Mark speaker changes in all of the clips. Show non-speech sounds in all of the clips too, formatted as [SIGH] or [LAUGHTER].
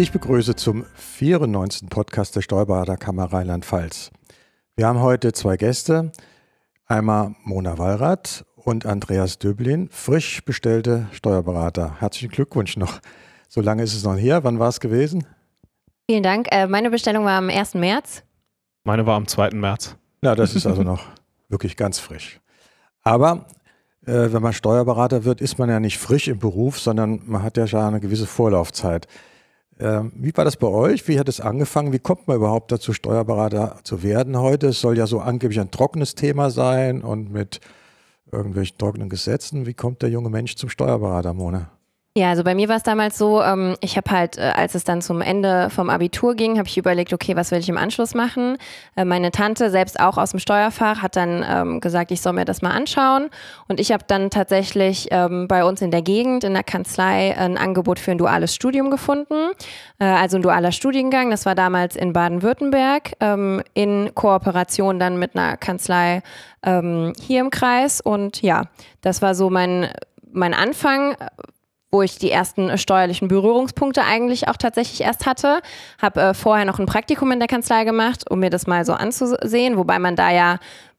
Speaker 1: Ich begrüße zum 94. Podcast der Steuerberaterkammer Rheinland-Pfalz. Wir haben heute zwei Gäste, einmal Mona Wallrath und Andreas Döblin, frisch bestellte Steuerberater. Herzlichen Glückwunsch noch. So lange ist es noch her. Wann war es gewesen?
Speaker 2: Vielen Dank. Äh, meine Bestellung war am 1. März.
Speaker 3: Meine war am 2. März.
Speaker 1: Ja, das ist also noch [LAUGHS] wirklich ganz frisch. Aber äh, wenn man Steuerberater wird, ist man ja nicht frisch im Beruf, sondern man hat ja schon eine gewisse Vorlaufzeit. Ähm, wie war das bei euch? Wie hat es angefangen? Wie kommt man überhaupt dazu, Steuerberater zu werden heute? Es soll ja so angeblich ein trockenes Thema sein und mit irgendwelchen trockenen Gesetzen. Wie kommt der junge Mensch zum Steuerberater, Mona?
Speaker 2: Ja, also bei mir war es damals so, ähm, ich habe halt, äh, als es dann zum Ende vom Abitur ging, habe ich überlegt, okay, was will ich im Anschluss machen? Äh, meine Tante, selbst auch aus dem Steuerfach, hat dann ähm, gesagt, ich soll mir das mal anschauen. Und ich habe dann tatsächlich ähm, bei uns in der Gegend, in der Kanzlei, ein Angebot für ein duales Studium gefunden. Äh, also ein dualer Studiengang, das war damals in Baden-Württemberg, ähm, in Kooperation dann mit einer Kanzlei ähm, hier im Kreis. Und ja, das war so mein, mein Anfang wo ich die ersten steuerlichen Berührungspunkte eigentlich auch tatsächlich erst hatte. Habe äh, vorher noch ein Praktikum in der Kanzlei gemacht, um mir das mal so anzusehen, wobei man da ja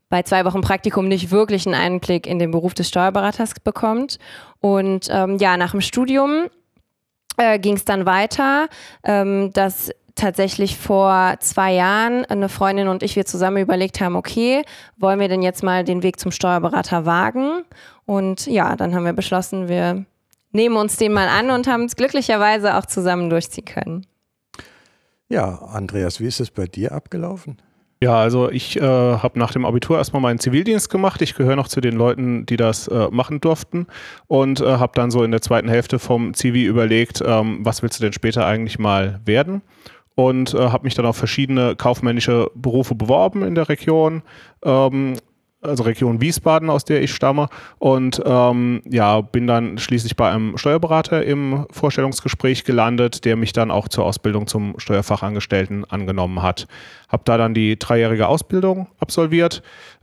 Speaker 2: bei zwei Wochen Praktikum nicht wirklich einen Einblick in den Beruf des Steuerberaters bekommt. Und ähm, ja, nach dem Studium äh, ging es dann weiter, ähm, dass tatsächlich vor zwei Jahren eine Freundin und ich wir zusammen überlegt haben, okay, wollen wir denn jetzt mal den Weg zum Steuerberater wagen? Und ja, dann haben wir beschlossen, wir nehmen uns den mal an und haben es glücklicherweise auch zusammen durchziehen können.
Speaker 1: Ja, Andreas, wie ist es bei dir abgelaufen?
Speaker 3: Ja, also ich äh, habe nach dem Abitur erstmal meinen Zivildienst gemacht. Ich gehöre noch zu den Leuten, die das äh, machen durften und äh, habe dann so in der zweiten Hälfte vom Zivi überlegt, ähm, was willst du denn später eigentlich mal werden? Und äh, habe mich dann auf verschiedene kaufmännische Berufe beworben in der Region. Ähm, also Region Wiesbaden, aus der ich stamme. Und ähm, ja, bin dann schließlich bei einem Steuerberater im Vorstellungsgespräch gelandet, der mich dann auch zur Ausbildung zum Steuerfachangestellten angenommen hat. Habe da dann die dreijährige Ausbildung absolviert,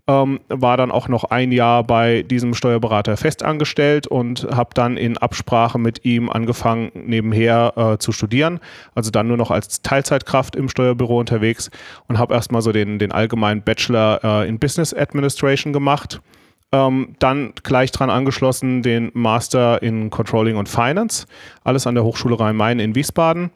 Speaker 3: ähm, war dann auch noch ein Jahr bei diesem Steuerberater festangestellt und habe dann in Absprache mit ihm angefangen, nebenher äh, zu studieren. Also dann nur noch als Teilzeitkraft im Steuerbüro unterwegs und habe erstmal so den, den allgemeinen Bachelor äh, in Business Administration gemacht. Ähm, dann gleich dran angeschlossen den Master in Controlling und Finance, alles an der Hochschule Rhein-Main in Wiesbaden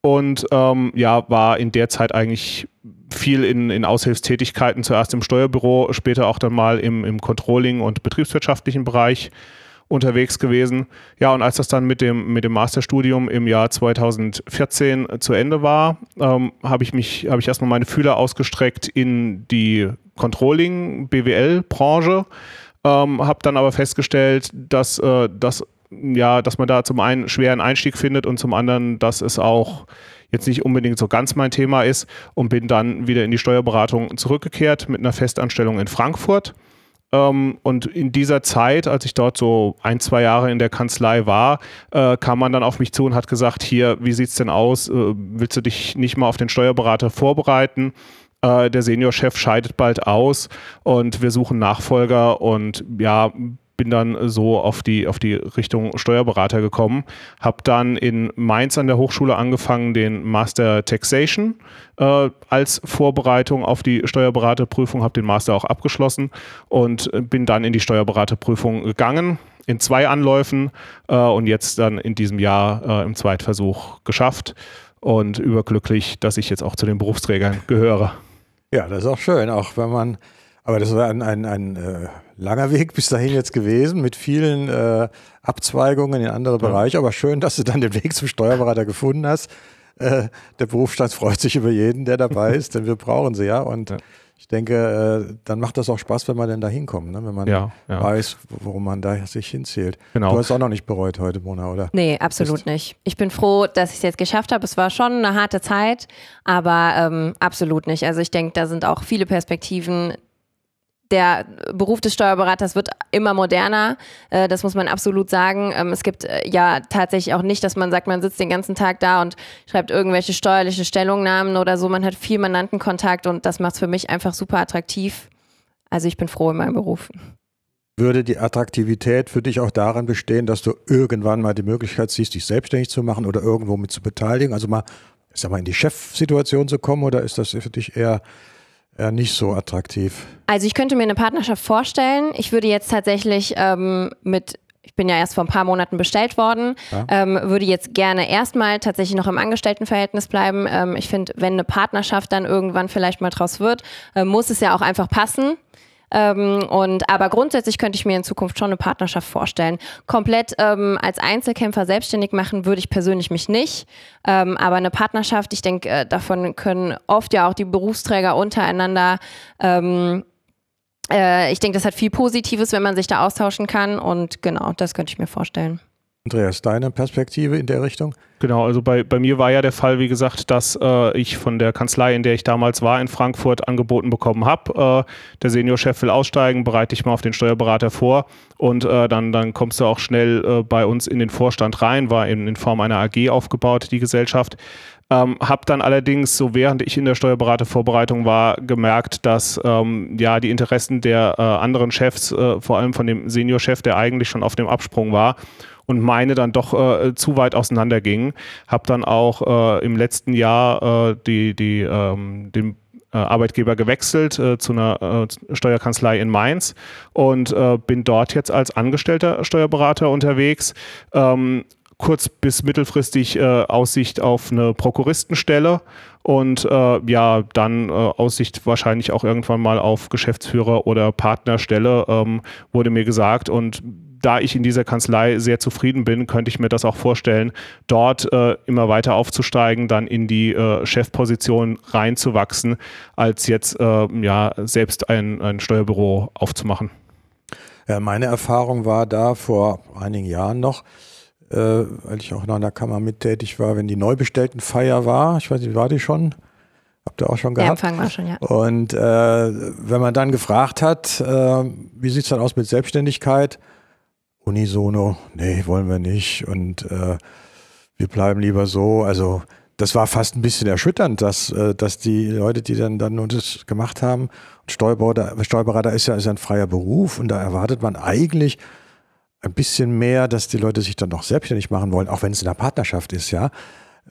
Speaker 3: und ähm, ja, war in der Zeit eigentlich viel in, in Aushilfstätigkeiten, zuerst im Steuerbüro, später auch dann mal im, im Controlling- und betriebswirtschaftlichen Bereich unterwegs gewesen. Ja, und als das dann mit dem, mit dem Masterstudium im Jahr 2014 zu Ende war, ähm, habe ich mich, habe ich erstmal meine Fühler ausgestreckt in die Controlling-BWL-Branche, ähm, habe dann aber festgestellt, dass äh, das ja, dass man da zum einen schweren Einstieg findet und zum anderen, dass es auch jetzt nicht unbedingt so ganz mein Thema ist und bin dann wieder in die Steuerberatung zurückgekehrt mit einer Festanstellung in Frankfurt. Ähm, und in dieser Zeit, als ich dort so ein, zwei Jahre in der Kanzlei war, äh, kam man dann auf mich zu und hat gesagt, hier, wie sieht es denn aus? Äh, willst du dich nicht mal auf den Steuerberater vorbereiten? Äh, der Seniorchef scheidet bald aus und wir suchen Nachfolger und ja, bin dann so auf die, auf die Richtung Steuerberater gekommen. Habe dann in Mainz an der Hochschule angefangen, den Master Taxation äh, als Vorbereitung auf die Steuerberaterprüfung, habe den Master auch abgeschlossen und bin dann in die Steuerberaterprüfung gegangen in zwei Anläufen äh, und jetzt dann in diesem Jahr äh, im Zweitversuch geschafft und überglücklich, dass ich jetzt auch zu den Berufsträgern gehöre.
Speaker 1: Ja, das ist auch schön, auch wenn man aber das war ein, ein, ein äh, langer [LAUGHS] Weg bis dahin jetzt gewesen mit vielen äh, Abzweigungen in andere ja. Bereiche. Aber schön, dass du dann den Weg zum Steuerberater gefunden hast. Äh, der Berufsstand freut sich über jeden, der dabei [LAUGHS] ist, denn wir brauchen sie ja. Und ja. ich denke, äh, dann macht das auch Spaß, wenn man denn da hinkommt, ne? wenn man ja, weiß, worum man da sich hinzählt. Genau. Du hast auch noch nicht bereut heute, Mona, oder?
Speaker 2: Nee, absolut Bist nicht. Ich bin froh, dass ich es jetzt geschafft habe. Es war schon eine harte Zeit, aber ähm, absolut nicht. Also ich denke, da sind auch viele Perspektiven, der Beruf des Steuerberaters wird immer moderner. Äh, das muss man absolut sagen. Ähm, es gibt äh, ja tatsächlich auch nicht, dass man sagt, man sitzt den ganzen Tag da und schreibt irgendwelche steuerliche Stellungnahmen oder so. Man hat viel Mandantenkontakt und das macht es für mich einfach super attraktiv. Also ich bin froh in meinem Beruf.
Speaker 1: würde die Attraktivität für dich auch darin bestehen, dass du irgendwann mal die Möglichkeit siehst, dich selbstständig zu machen oder irgendwo mit zu beteiligen? Also mal, sag mal, in die Chefsituation zu kommen oder ist das für dich eher, eher nicht so attraktiv?
Speaker 2: Also ich könnte mir eine Partnerschaft vorstellen. Ich würde jetzt tatsächlich ähm, mit ich bin ja erst vor ein paar Monaten bestellt worden, ja. ähm, würde jetzt gerne erstmal tatsächlich noch im Angestelltenverhältnis bleiben. Ähm, ich finde, wenn eine Partnerschaft dann irgendwann vielleicht mal draus wird, äh, muss es ja auch einfach passen. Ähm, und aber grundsätzlich könnte ich mir in Zukunft schon eine Partnerschaft vorstellen. Komplett ähm, als Einzelkämpfer selbstständig machen würde ich persönlich mich nicht. Ähm, aber eine Partnerschaft, ich denke, äh, davon können oft ja auch die Berufsträger untereinander ähm, äh, ich denke, das hat viel Positives, wenn man sich da austauschen kann. Und genau, das könnte ich mir vorstellen.
Speaker 1: Andreas, deine Perspektive in der Richtung?
Speaker 3: Genau, also bei, bei mir war ja der Fall, wie gesagt, dass äh, ich von der Kanzlei, in der ich damals war, in Frankfurt angeboten bekommen habe. Äh, der Seniorchef will aussteigen, bereite dich mal auf den Steuerberater vor und äh, dann, dann kommst du auch schnell äh, bei uns in den Vorstand rein, war in, in Form einer AG aufgebaut, die Gesellschaft. Ähm, habe dann allerdings, so während ich in der Steuerberatervorbereitung war, gemerkt, dass ähm, ja die Interessen der äh, anderen Chefs, äh, vor allem von dem Seniorchef, der eigentlich schon auf dem Absprung war, und meine dann doch äh, zu weit auseinandergingen. Habe dann auch äh, im letzten Jahr äh, die, die, ähm, den äh, Arbeitgeber gewechselt äh, zu einer äh, Steuerkanzlei in Mainz und bin dort jetzt als angestellter Steuerberater unterwegs. Ähm, kurz- bis mittelfristig Aussicht auf eine Prokuristenstelle und äh, ja, dann äh, Aussicht wahrscheinlich auch irgendwann mal auf Geschäftsführer oder Partnerstelle, ähm, wurde mir gesagt. Und da ich in dieser Kanzlei sehr zufrieden bin, könnte ich mir das auch vorstellen, dort äh, immer weiter aufzusteigen, dann in die äh, Chefposition reinzuwachsen, als jetzt äh, ja, selbst ein, ein Steuerbüro aufzumachen.
Speaker 1: Meine Erfahrung war da vor einigen Jahren noch, äh, weil ich auch noch in der Kammer mittätig war, wenn die Neubestelltenfeier war, ich weiß nicht, war die schon? Habt ihr auch schon gehabt?
Speaker 2: Der Empfang war schon, ja.
Speaker 1: Und äh, wenn man dann gefragt hat, äh, wie sieht es dann aus mit Selbstständigkeit, unisono, nee, wollen wir nicht und äh, wir bleiben lieber so. Also das war fast ein bisschen erschütternd, dass, äh, dass die Leute, die dann, dann das gemacht haben, Steuerberater, Steuerberater ist ja ist ein freier Beruf und da erwartet man eigentlich ein bisschen mehr, dass die Leute sich dann noch selbstständig machen wollen, auch wenn es in der Partnerschaft ist, ja.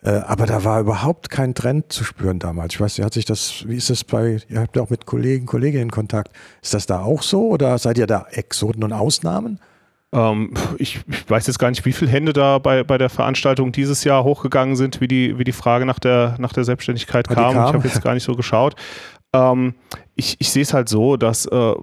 Speaker 1: Äh, aber da war überhaupt kein Trend zu spüren damals. Ich weiß hat sich das, wie ist das bei, ihr habt ja auch mit Kollegen, Kolleginnen Kontakt. Ist das da auch so oder seid ihr da Exoten und Ausnahmen?
Speaker 3: Ähm, ich, ich, weiß jetzt gar nicht, wie viele Hände da bei, bei der Veranstaltung dieses Jahr hochgegangen sind, wie die, wie die Frage nach der, nach der Selbstständigkeit kam. kam. Ich habe jetzt gar nicht so geschaut. [LAUGHS] Ähm, ich, ich sehe es halt so, dass äh,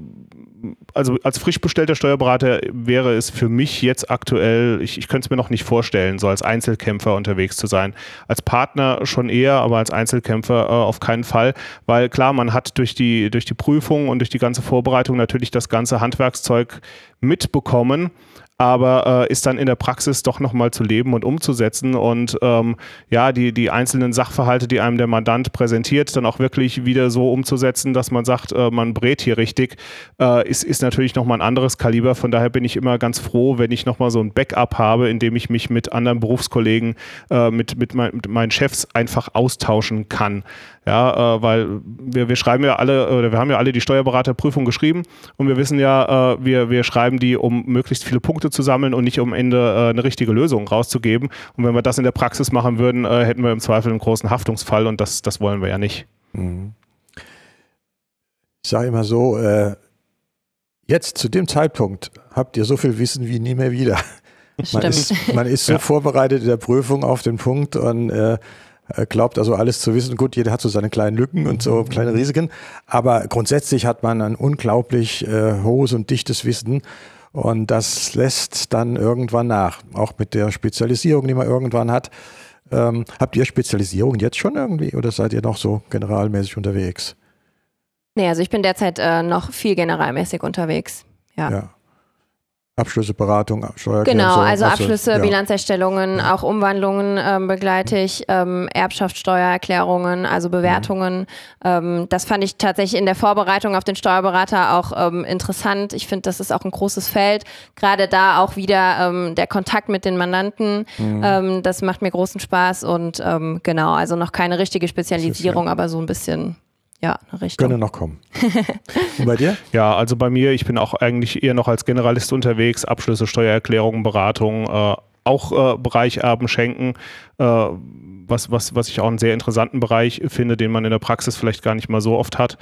Speaker 3: also als frisch bestellter Steuerberater wäre es für mich jetzt aktuell, ich, ich könnte es mir noch nicht vorstellen, so als Einzelkämpfer unterwegs zu sein. Als Partner schon eher, aber als Einzelkämpfer äh, auf keinen Fall, weil klar, man hat durch die, durch die Prüfung und durch die ganze Vorbereitung natürlich das ganze Handwerkszeug mitbekommen aber äh, ist dann in der Praxis doch nochmal zu leben und umzusetzen und ähm, ja, die, die einzelnen Sachverhalte, die einem der Mandant präsentiert, dann auch wirklich wieder so umzusetzen, dass man sagt, äh, man brät hier richtig, äh, ist, ist natürlich nochmal ein anderes Kaliber. Von daher bin ich immer ganz froh, wenn ich nochmal so ein Backup habe, in dem ich mich mit anderen Berufskollegen, äh, mit, mit, mein, mit meinen Chefs einfach austauschen kann. Ja, äh, weil wir, wir schreiben ja alle, oder wir haben ja alle die Steuerberaterprüfung geschrieben und wir wissen ja, äh, wir, wir schreiben die, um möglichst viele Punkte zu sammeln und nicht um am Ende äh, eine richtige Lösung rauszugeben. Und wenn wir das in der Praxis machen würden, äh, hätten wir im Zweifel einen großen Haftungsfall und das, das wollen wir ja nicht. Mhm.
Speaker 1: Ich sage immer so, äh, jetzt zu dem Zeitpunkt habt ihr so viel Wissen wie nie mehr wieder. Man ist, man ist, so ja. vorbereitet in der Prüfung auf den Punkt und äh, glaubt also alles zu wissen. Gut, jeder hat so seine kleinen Lücken und so kleine Risiken, aber grundsätzlich hat man ein unglaublich äh, hohes und dichtes Wissen und das lässt dann irgendwann nach, auch mit der Spezialisierung, die man irgendwann hat. Ähm, habt ihr Spezialisierung jetzt schon irgendwie oder seid ihr noch so generalmäßig unterwegs?
Speaker 2: Nee, also ich bin derzeit äh, noch viel generalmäßig unterwegs. Ja. ja.
Speaker 1: Abschlüsse, Beratung, Steuererklärung.
Speaker 2: Genau, also Abschlüsse, ja. Bilanzerstellungen, ja. auch Umwandlungen ähm, begleite ich, ähm, Erbschaftssteuererklärungen, also Bewertungen. Mhm. Ähm, das fand ich tatsächlich in der Vorbereitung auf den Steuerberater auch ähm, interessant. Ich finde, das ist auch ein großes Feld. Gerade da auch wieder ähm, der Kontakt mit den Mandanten. Mhm. Ähm, das macht mir großen Spaß und genau, also noch keine richtige Spezialisierung, aber so ein bisschen ja, eine Richtung.
Speaker 1: Könnte noch kommen. [LAUGHS] Und bei dir?
Speaker 3: Ja, also bei mir, ich bin auch eigentlich eher noch als Generalist unterwegs, Abschlüsse, Steuererklärungen, Beratung, äh, auch äh, Bereich Erben schenken, äh, was, was, was ich auch einen sehr interessanten Bereich finde, den man in der Praxis vielleicht gar nicht mal so oft hat.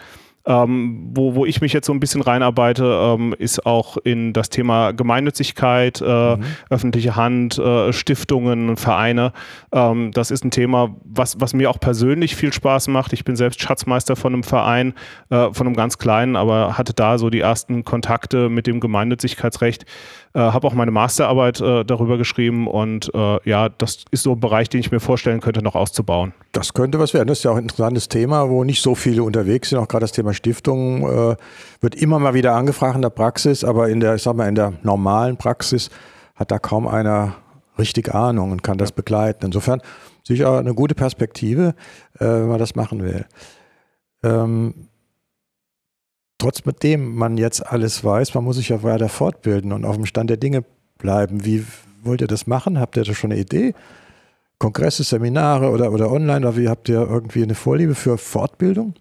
Speaker 3: Ähm, wo, wo ich mich jetzt so ein bisschen reinarbeite, ähm, ist auch in das Thema Gemeinnützigkeit, äh, mhm. öffentliche Hand, äh, Stiftungen, Vereine. Ähm, das ist ein Thema, was, was mir auch persönlich viel Spaß macht. Ich bin selbst Schatzmeister von einem Verein, äh, von einem ganz kleinen, aber hatte da so die ersten Kontakte mit dem Gemeinnützigkeitsrecht. Äh, Habe auch meine Masterarbeit äh, darüber geschrieben und äh, ja, das ist so ein Bereich, den ich mir vorstellen könnte, noch auszubauen.
Speaker 1: Das könnte was werden. Das ist ja auch ein interessantes Thema, wo nicht so viele unterwegs sind. Auch gerade das Thema Stiftung äh, wird immer mal wieder angefragt in der Praxis, aber in der, ich sag mal, in der normalen Praxis hat da kaum einer richtig Ahnung und kann das begleiten. Insofern sicher eine gute Perspektive, äh, wenn man das machen will. Ähm, trotzdem man jetzt alles weiß, man muss sich ja weiter fortbilden und auf dem Stand der Dinge bleiben. Wie wollt ihr das machen? Habt ihr da schon eine Idee? Kongresse, Seminare oder, oder online? Oder wie habt ihr irgendwie eine Vorliebe für Fortbildung?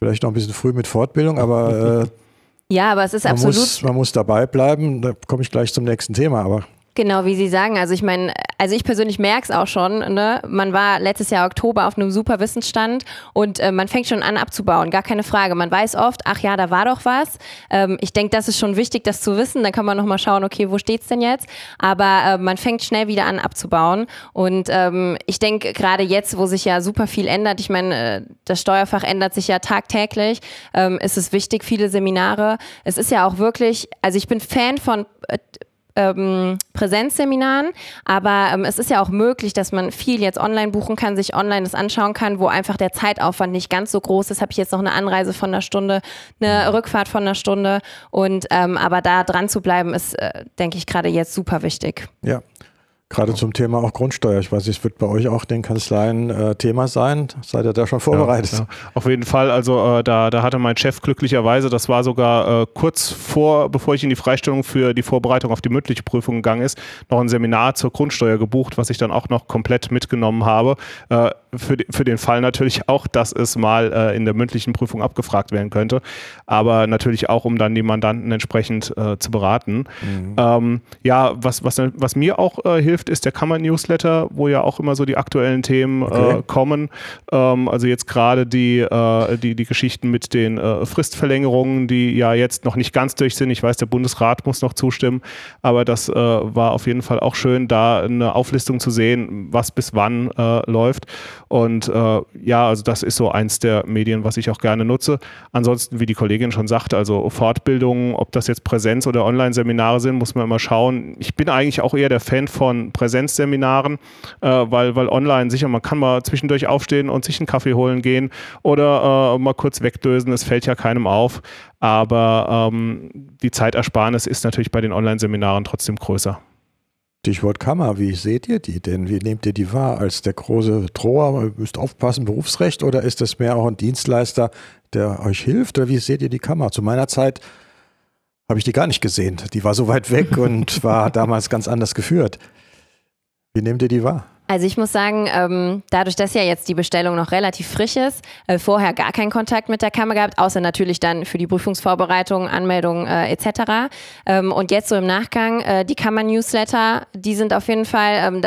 Speaker 1: Vielleicht noch ein bisschen früh mit Fortbildung, aber
Speaker 2: äh, ja, aber es ist
Speaker 1: man
Speaker 2: absolut.
Speaker 1: Muss, man muss dabei bleiben. Da komme ich gleich zum nächsten Thema. Aber
Speaker 2: Genau, wie Sie sagen. Also ich meine, also ich persönlich merke es auch schon. Ne? Man war letztes Jahr Oktober auf einem super Wissensstand und äh, man fängt schon an abzubauen, gar keine Frage. Man weiß oft, ach ja, da war doch was. Ähm, ich denke, das ist schon wichtig, das zu wissen. Dann kann man nochmal schauen, okay, wo steht es denn jetzt? Aber äh, man fängt schnell wieder an abzubauen. Und ähm, ich denke, gerade jetzt, wo sich ja super viel ändert, ich meine, äh, das Steuerfach ändert sich ja tagtäglich, ähm, ist es wichtig, viele Seminare. Es ist ja auch wirklich, also ich bin Fan von äh, ähm, Präsenzseminaren, aber ähm, es ist ja auch möglich, dass man viel jetzt online buchen kann, sich online das anschauen kann, wo einfach der Zeitaufwand nicht ganz so groß ist. Habe ich jetzt noch eine Anreise von einer Stunde, eine Rückfahrt von einer Stunde und ähm, aber da dran zu bleiben ist, äh, denke ich, gerade jetzt super wichtig.
Speaker 1: Ja, Gerade zum Thema auch Grundsteuer. Ich weiß, es wird bei euch auch den Kanzleien äh, Thema sein. Seid ihr da schon vorbereitet? Ja, ja.
Speaker 3: Auf jeden Fall. Also äh, da, da hatte mein Chef glücklicherweise, das war sogar äh, kurz vor, bevor ich in die Freistellung für die Vorbereitung auf die mündliche Prüfung gegangen ist, noch ein Seminar zur Grundsteuer gebucht, was ich dann auch noch komplett mitgenommen habe. Äh, für, für den Fall natürlich auch, dass es mal äh, in der mündlichen Prüfung abgefragt werden könnte. Aber natürlich auch, um dann die Mandanten entsprechend äh, zu beraten. Mhm. Ähm, ja, was, was, was mir auch hilft, hilft, ist der Kammer-Newsletter, wo ja auch immer so die aktuellen Themen okay. äh, kommen. Ähm, also jetzt gerade die, äh, die, die Geschichten mit den äh, Fristverlängerungen, die ja jetzt noch nicht ganz durch sind. Ich weiß, der Bundesrat muss noch zustimmen, aber das äh, war auf jeden Fall auch schön, da eine Auflistung zu sehen, was bis wann äh, läuft. Und äh, ja, also das ist so eins der Medien, was ich auch gerne nutze. Ansonsten, wie die Kollegin schon sagte, also Fortbildungen, ob das jetzt Präsenz- oder Online-Seminare sind, muss man immer schauen. Ich bin eigentlich auch eher der Fan von Präsenzseminaren, äh, weil, weil online sicher, man kann mal zwischendurch aufstehen und sich einen Kaffee holen gehen oder äh, mal kurz wegdösen, es fällt ja keinem auf. Aber ähm, die Zeitersparnis ist natürlich bei den Online-Seminaren trotzdem größer.
Speaker 1: Stichwort Kammer, wie seht ihr die denn? Wie nehmt ihr die wahr? Als der große Droher, ihr müsst aufpassen, Berufsrecht oder ist das mehr auch ein Dienstleister, der euch hilft? Oder wie seht ihr die Kammer? Zu meiner Zeit habe ich die gar nicht gesehen. Die war so weit weg und [LAUGHS] war damals ganz anders geführt. Wie nehmt ihr die wahr?
Speaker 2: Also ich muss sagen, ähm, dadurch, dass ja jetzt die Bestellung noch relativ frisch ist, äh, vorher gar keinen Kontakt mit der Kammer gehabt, außer natürlich dann für die Prüfungsvorbereitung, Anmeldung äh, etc. Ähm, und jetzt so im Nachgang, äh, die Kammer-Newsletter, die sind auf jeden Fall, ähm,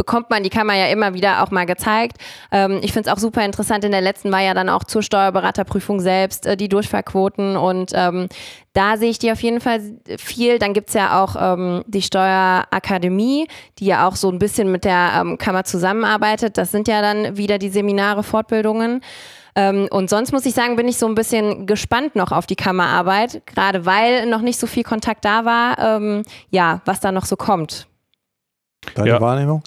Speaker 2: bekommt man die Kammer ja immer wieder auch mal gezeigt. Ähm, ich finde es auch super interessant. In der letzten war ja dann auch zur Steuerberaterprüfung selbst äh, die Durchfallquoten und ähm, da sehe ich die auf jeden Fall viel. Dann gibt es ja auch ähm, die Steuerakademie, die ja auch so ein bisschen mit der ähm, Kammer zusammenarbeitet. Das sind ja dann wieder die Seminare, Fortbildungen. Ähm, und sonst muss ich sagen, bin ich so ein bisschen gespannt noch auf die Kammerarbeit, gerade weil noch nicht so viel Kontakt da war. Ähm, ja, was da noch so kommt.
Speaker 1: Deine ja. Wahrnehmung?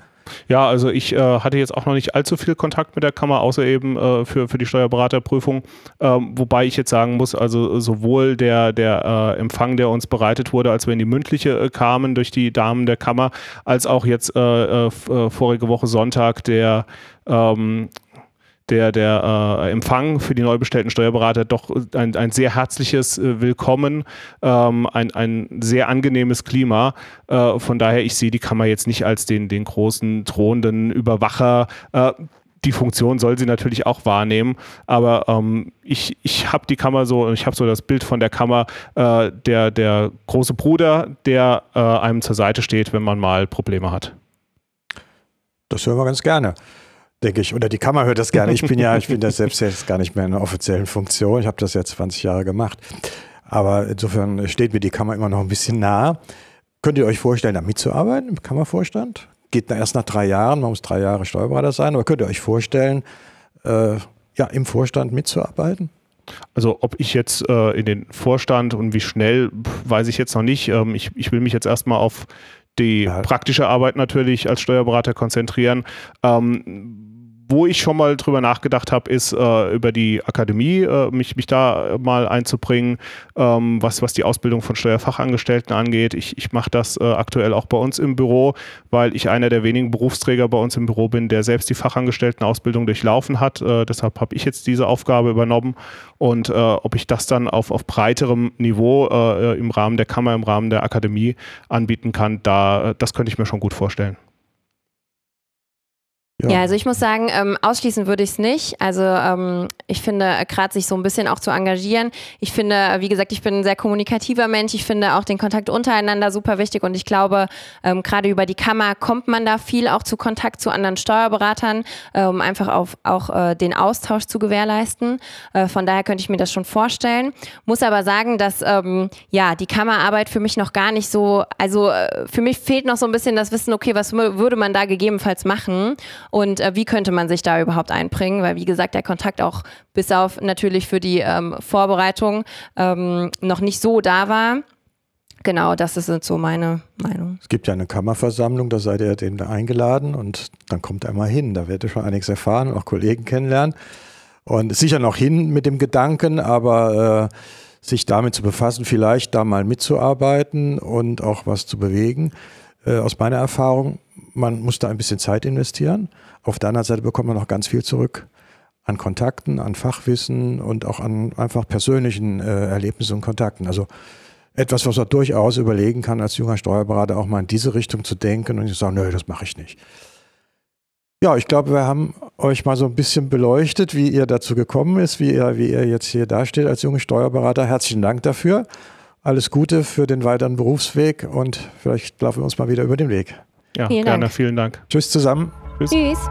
Speaker 3: Ja, also ich äh, hatte jetzt auch noch nicht allzu viel Kontakt mit der Kammer, außer eben äh, für, für die Steuerberaterprüfung. Ähm, wobei ich jetzt sagen muss, also sowohl der, der äh, Empfang, der uns bereitet wurde, als wir in die mündliche äh, kamen durch die Damen der Kammer, als auch jetzt äh, äh, vorige Woche Sonntag der ähm, der, der äh, Empfang für die neu bestellten Steuerberater doch ein, ein sehr herzliches äh, Willkommen, ähm, ein, ein sehr angenehmes Klima. Äh, von daher, ich sehe die Kammer jetzt nicht als den, den großen drohenden Überwacher. Äh, die Funktion soll sie natürlich auch wahrnehmen, aber ähm, ich, ich habe die Kammer so, ich habe so das Bild von der Kammer, äh, der, der große Bruder, der äh, einem zur Seite steht, wenn man mal Probleme hat.
Speaker 1: Das hören wir ganz gerne denke ich. Oder die Kammer hört das gerne. Ich bin ja, ich bin das selbst jetzt gar nicht mehr in einer offiziellen Funktion. Ich habe das jetzt 20 Jahre gemacht. Aber insofern steht mir die Kammer immer noch ein bisschen nah. Könnt ihr euch vorstellen, da mitzuarbeiten im Kammervorstand? Geht erst nach drei Jahren, man muss drei Jahre Steuerberater sein, aber könnt ihr euch vorstellen, äh, ja, im Vorstand mitzuarbeiten?
Speaker 3: Also ob ich jetzt äh, in den Vorstand und wie schnell, weiß ich jetzt noch nicht. Ähm, ich, ich will mich jetzt erstmal auf die ja. praktische Arbeit natürlich als Steuerberater konzentrieren. Ähm, wo ich schon mal drüber nachgedacht habe, ist äh, über die Akademie, äh, mich, mich da mal einzubringen, ähm, was, was die Ausbildung von Steuerfachangestellten angeht. Ich, ich mache das äh, aktuell auch bei uns im Büro, weil ich einer der wenigen Berufsträger bei uns im Büro bin, der selbst die Fachangestelltenausbildung durchlaufen hat. Äh, deshalb habe ich jetzt diese Aufgabe übernommen. Und äh, ob ich das dann auf, auf breiterem Niveau äh, im Rahmen der Kammer, im Rahmen der Akademie anbieten kann, da, das könnte ich mir schon gut vorstellen.
Speaker 2: Ja. ja, also ich muss sagen, ähm, ausschließen würde ich es nicht. Also ähm, ich finde, äh, gerade sich so ein bisschen auch zu engagieren. Ich finde, äh, wie gesagt, ich bin ein sehr kommunikativer Mensch. Ich finde auch den Kontakt untereinander super wichtig und ich glaube, ähm, gerade über die Kammer kommt man da viel auch zu Kontakt zu anderen Steuerberatern, äh, um einfach auf, auch äh, den Austausch zu gewährleisten. Äh, von daher könnte ich mir das schon vorstellen. Muss aber sagen, dass ähm, ja die Kammerarbeit für mich noch gar nicht so, also äh, für mich fehlt noch so ein bisschen das Wissen, okay, was würde man da gegebenenfalls machen? Und äh, wie könnte man sich da überhaupt einbringen, weil wie gesagt, der Kontakt auch bis auf natürlich für die ähm, Vorbereitung ähm, noch nicht so da war. Genau, das ist so meine Meinung.
Speaker 1: Es gibt ja eine Kammerversammlung, da seid ihr dem eingeladen und dann kommt er mal hin. Da werdet ihr schon einiges erfahren und auch Kollegen kennenlernen. Und sicher noch hin mit dem Gedanken, aber äh, sich damit zu befassen, vielleicht da mal mitzuarbeiten und auch was zu bewegen. Äh, aus meiner Erfahrung, man muss da ein bisschen Zeit investieren. Auf der anderen Seite bekommt man noch ganz viel zurück an Kontakten, an Fachwissen und auch an einfach persönlichen äh, Erlebnissen und Kontakten. Also etwas, was man durchaus überlegen kann, als junger Steuerberater auch mal in diese Richtung zu denken und zu sagen, nö, das mache ich nicht. Ja, ich glaube, wir haben euch mal so ein bisschen beleuchtet, wie ihr dazu gekommen ist, wie ihr, wie ihr jetzt hier dasteht als junger Steuerberater. Herzlichen Dank dafür. Alles Gute für den weiteren Berufsweg und vielleicht laufen wir uns mal wieder über den Weg.
Speaker 3: Ja, vielen gerne. Dank. Vielen Dank.
Speaker 1: Tschüss zusammen.
Speaker 2: Tschüss. Tschüss.